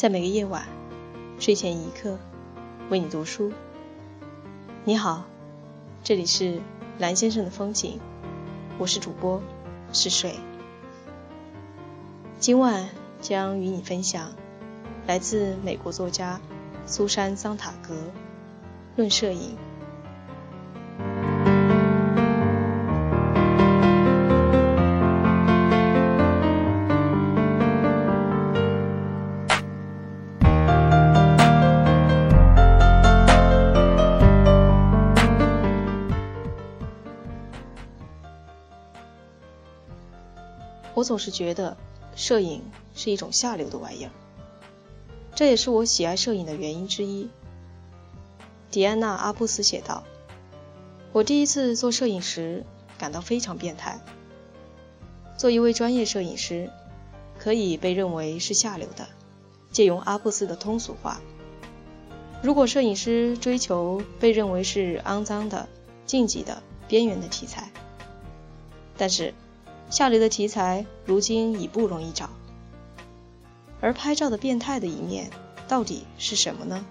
在每个夜晚，睡前一刻，为你读书。你好，这里是蓝先生的风景，我是主播是水。今晚将与你分享来自美国作家苏珊·桑塔格《论摄影》。我总是觉得，摄影是一种下流的玩意儿，这也是我喜爱摄影的原因之一。迪安娜·阿布斯写道：“我第一次做摄影时感到非常变态。做一位专业摄影师，可以被认为是下流的。借用阿布斯的通俗话，如果摄影师追求被认为是肮脏的、禁忌的、边缘的题材，但是。”下流的题材如今已不容易找，而拍照的变态的一面到底是什么呢？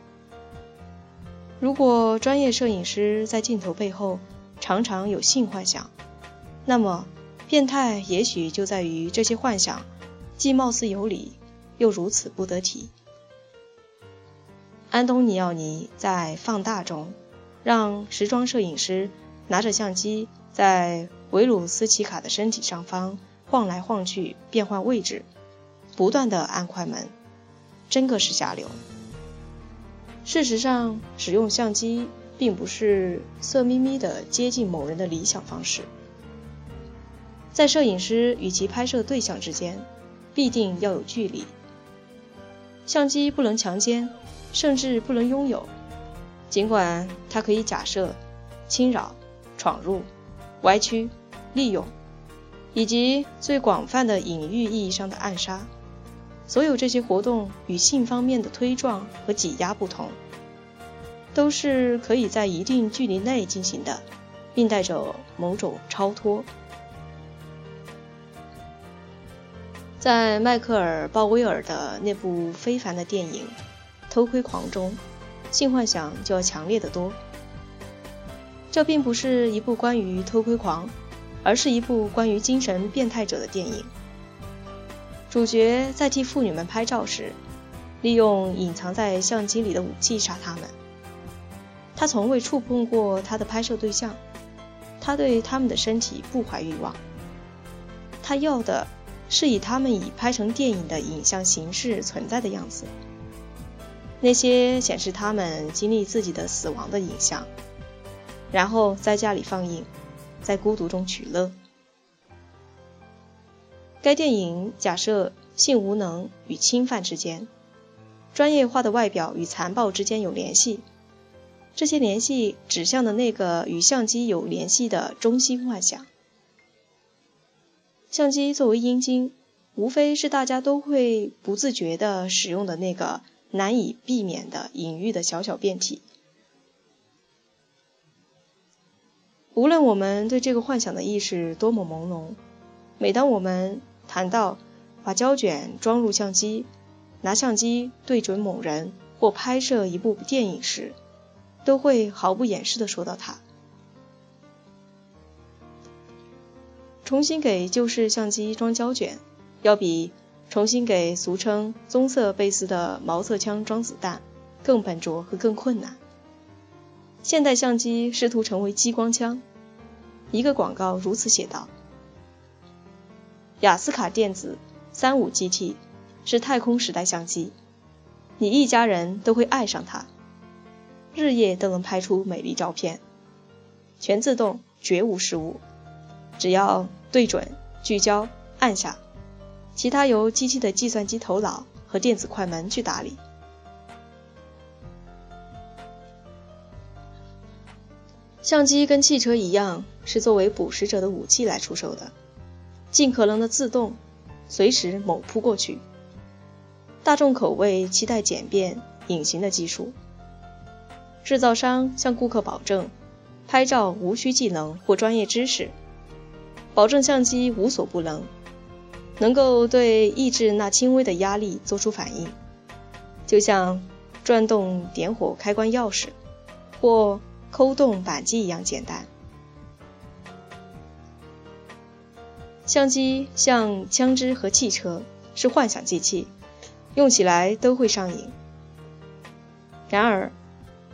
如果专业摄影师在镜头背后常常有性幻想，那么变态也许就在于这些幻想既貌似有理，又如此不得体。安东尼奥尼在《放大》中，让时装摄影师拿着相机在。维鲁斯奇卡的身体上方晃来晃去，变换位置，不断的按快门，真个是下流。事实上，使用相机并不是色眯眯的接近某人的理想方式。在摄影师与其拍摄对象之间，必定要有距离。相机不能强奸，甚至不能拥有，尽管它可以假设、侵扰、闯入、歪曲。利用，以及最广泛的隐喻意义上的暗杀，所有这些活动与性方面的推撞和挤压不同，都是可以在一定距离内进行的，并带着某种超脱。在迈克尔·鲍威尔的那部非凡的电影《偷窥狂》中，性幻想就要强烈的多。这并不是一部关于偷窥狂。而是一部关于精神变态者的电影。主角在替妇女们拍照时，利用隐藏在相机里的武器杀他们。他从未触碰过他的拍摄对象，他对他们的身体不怀欲望。他要的是以他们已拍成电影的影像形式存在的样子，那些显示他们经历自己的死亡的影像，然后在家里放映。在孤独中取乐。该电影假设性无能与侵犯之间，专业化的外表与残暴之间有联系。这些联系指向的那个与相机有联系的中心幻想。相机作为阴茎，无非是大家都会不自觉地使用的那个难以避免的隐喻的小小变体。无论我们对这个幻想的意识多么朦胧，每当我们谈到把胶卷装入相机、拿相机对准某人或拍摄一部电影时，都会毫不掩饰地说到它。重新给旧式相机装胶卷，要比重新给俗称棕色贝斯的毛瑟枪装子弹更笨拙和更困难。现代相机试图成为激光枪。一个广告如此写道：“雅斯卡电子三五 GT 是太空时代相机，你一家人都会爱上它，日夜都能拍出美丽照片，全自动，绝无失误，只要对准、聚焦、按下，其他由机器的计算机头脑和电子快门去打理。”相机跟汽车一样，是作为捕食者的武器来出售的，尽可能的自动，随时猛扑过去。大众口味期待简便、隐形的技术。制造商向顾客保证，拍照无需技能或专业知识，保证相机无所不能，能够对抑制那轻微的压力做出反应。就像转动点火开关钥匙或抠动扳机一样简单。相机像枪支和汽车，是幻想机器，用起来都会上瘾。然而，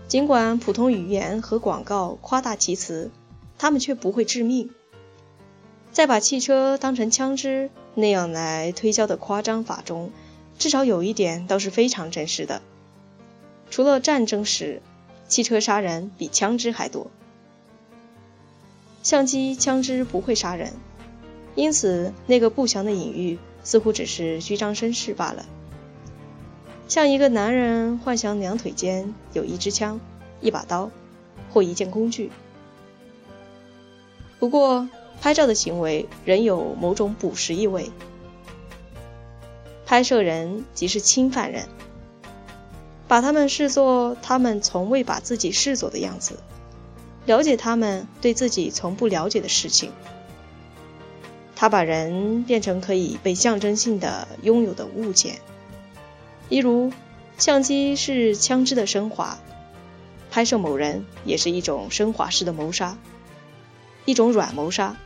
尽管普通语言和广告夸大其词，它们却不会致命。在把汽车当成枪支那样来推销的夸张法中，至少有一点倒是非常真实的：除了战争时，汽车杀人比枪支还多。相机、枪支不会杀人。因此，那个不祥的隐喻似乎只是虚张声势罢了，像一个男人幻想两腿间有一支枪、一把刀或一件工具。不过，拍照的行为仍有某种捕食意味。拍摄人即是侵犯人，把他们视作他们从未把自己视作的样子，了解他们对自己从不了解的事情。他把人变成可以被象征性的拥有的物件，例如，相机是枪支的升华，拍摄某人也是一种升华式的谋杀，一种软谋杀，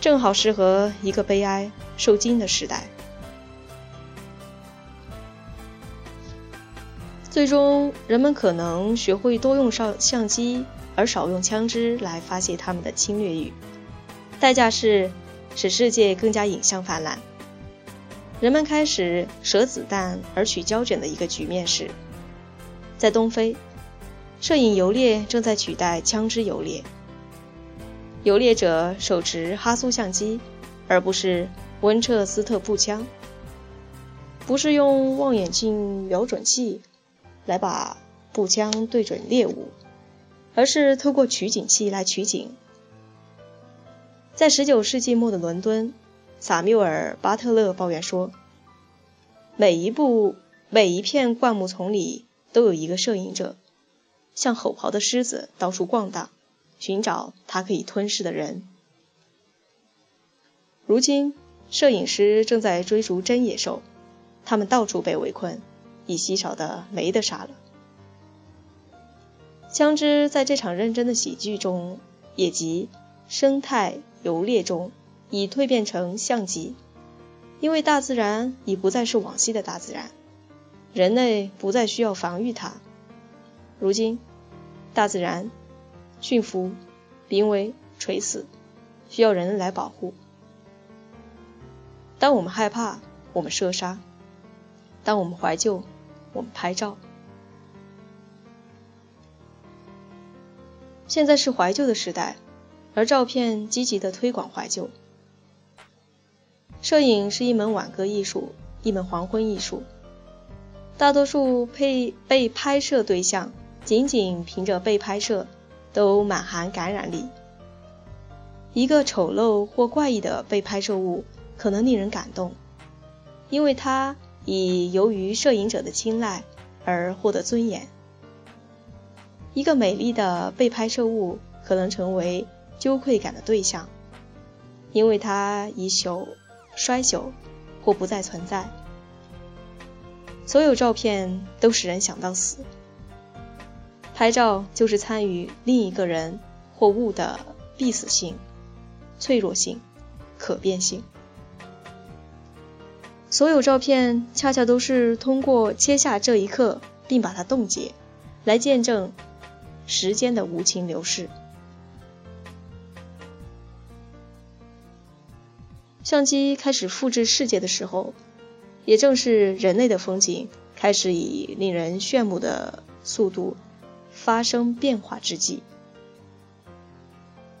正好适合一个悲哀受惊的时代。最终，人们可能学会多用上相机，而少用枪支来发泄他们的侵略欲，代价是。使世界更加影像泛滥，人们开始舍子弹而取胶卷的一个局面是，在东非，摄影游猎正在取代枪支游猎。游猎者手持哈苏相机，而不是温彻斯特步枪，不是用望远镜瞄准器来把步枪对准猎物，而是透过取景器来取景。在19世纪末的伦敦，萨缪尔·巴特勒抱怨说：“每一步、每一片灌木丛里都有一个摄影者，像吼嚎的狮子到处逛荡，寻找他可以吞噬的人。”如今，摄影师正在追逐真野兽，他们到处被围困，已稀少的没得杀了。枪支在这场认真的喜剧中，也即生态。游猎中，已蜕变成象棋，因为大自然已不再是往昔的大自然，人类不再需要防御它。如今，大自然驯服、濒危、垂死，需要人来保护。当我们害怕，我们射杀；当我们怀旧，我们拍照。现在是怀旧的时代。而照片积极的推广怀旧。摄影是一门挽歌艺术，一门黄昏艺术。大多数被被拍摄对象仅仅凭着被拍摄，都满含感染力。一个丑陋或怪异的被拍摄物可能令人感动，因为它以由于摄影者的青睐而获得尊严。一个美丽的被拍摄物可能成为。羞愧感的对象，因为它已朽、衰朽或不再存在。所有照片都使人想到死。拍照就是参与另一个人或物的必死性、脆弱性、可变性。所有照片恰恰都是通过切下这一刻并把它冻结，来见证时间的无情流逝。相机开始复制世界的时候，也正是人类的风景开始以令人炫目的速度发生变化之际。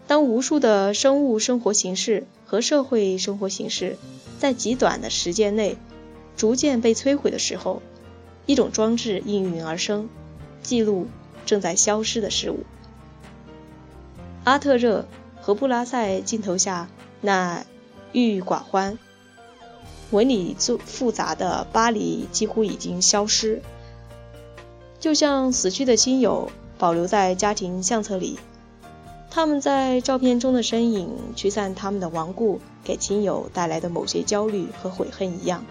当无数的生物生活形式和社会生活形式在极短的时间内逐渐被摧毁的时候，一种装置应运而生，记录正在消失的事物。阿特热和布拉塞镜头下那。郁郁寡欢，纹理复复杂的巴黎几乎已经消失，就像死去的亲友保留在家庭相册里，他们在照片中的身影驱散他们的亡故给亲友带来的某些焦虑和悔恨一样。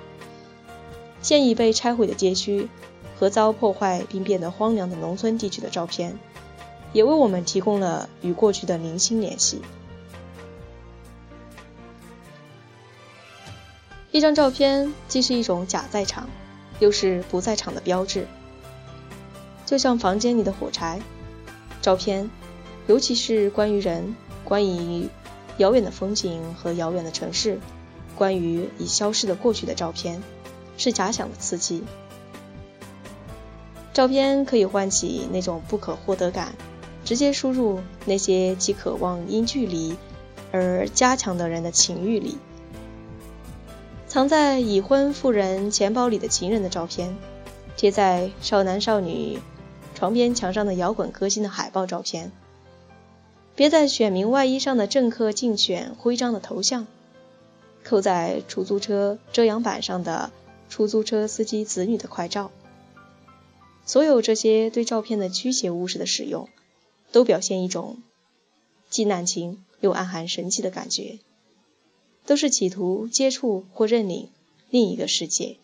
现已被拆毁的街区和遭破坏并变得荒凉的农村地区的照片，也为我们提供了与过去的零星联系。一张照片既是一种假在场，又是不在场的标志，就像房间里的火柴。照片，尤其是关于人、关于遥远的风景和遥远的城市、关于已消失的过去的照片，是假想的刺激。照片可以唤起那种不可获得感，直接输入那些既渴望因距离而加强的人的情欲里。藏在已婚妇人钱包里的情人的照片，贴在少男少女床边墙上的摇滚歌星的海报照片，别在选民外衣上的政客竞选徽章的头像，扣在出租车遮阳板上的出租车司机子女的快照，所有这些对照片的驱邪物式的使用，都表现一种既难情又暗含神奇的感觉。都是企图接触或认领另一个世界。